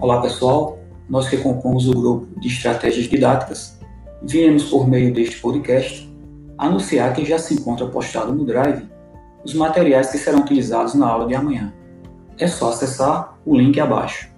Olá pessoal, nós que compomos o grupo de estratégias didáticas, viemos por meio deste podcast anunciar que já se encontra postado no Drive os materiais que serão utilizados na aula de amanhã. É só acessar o link abaixo.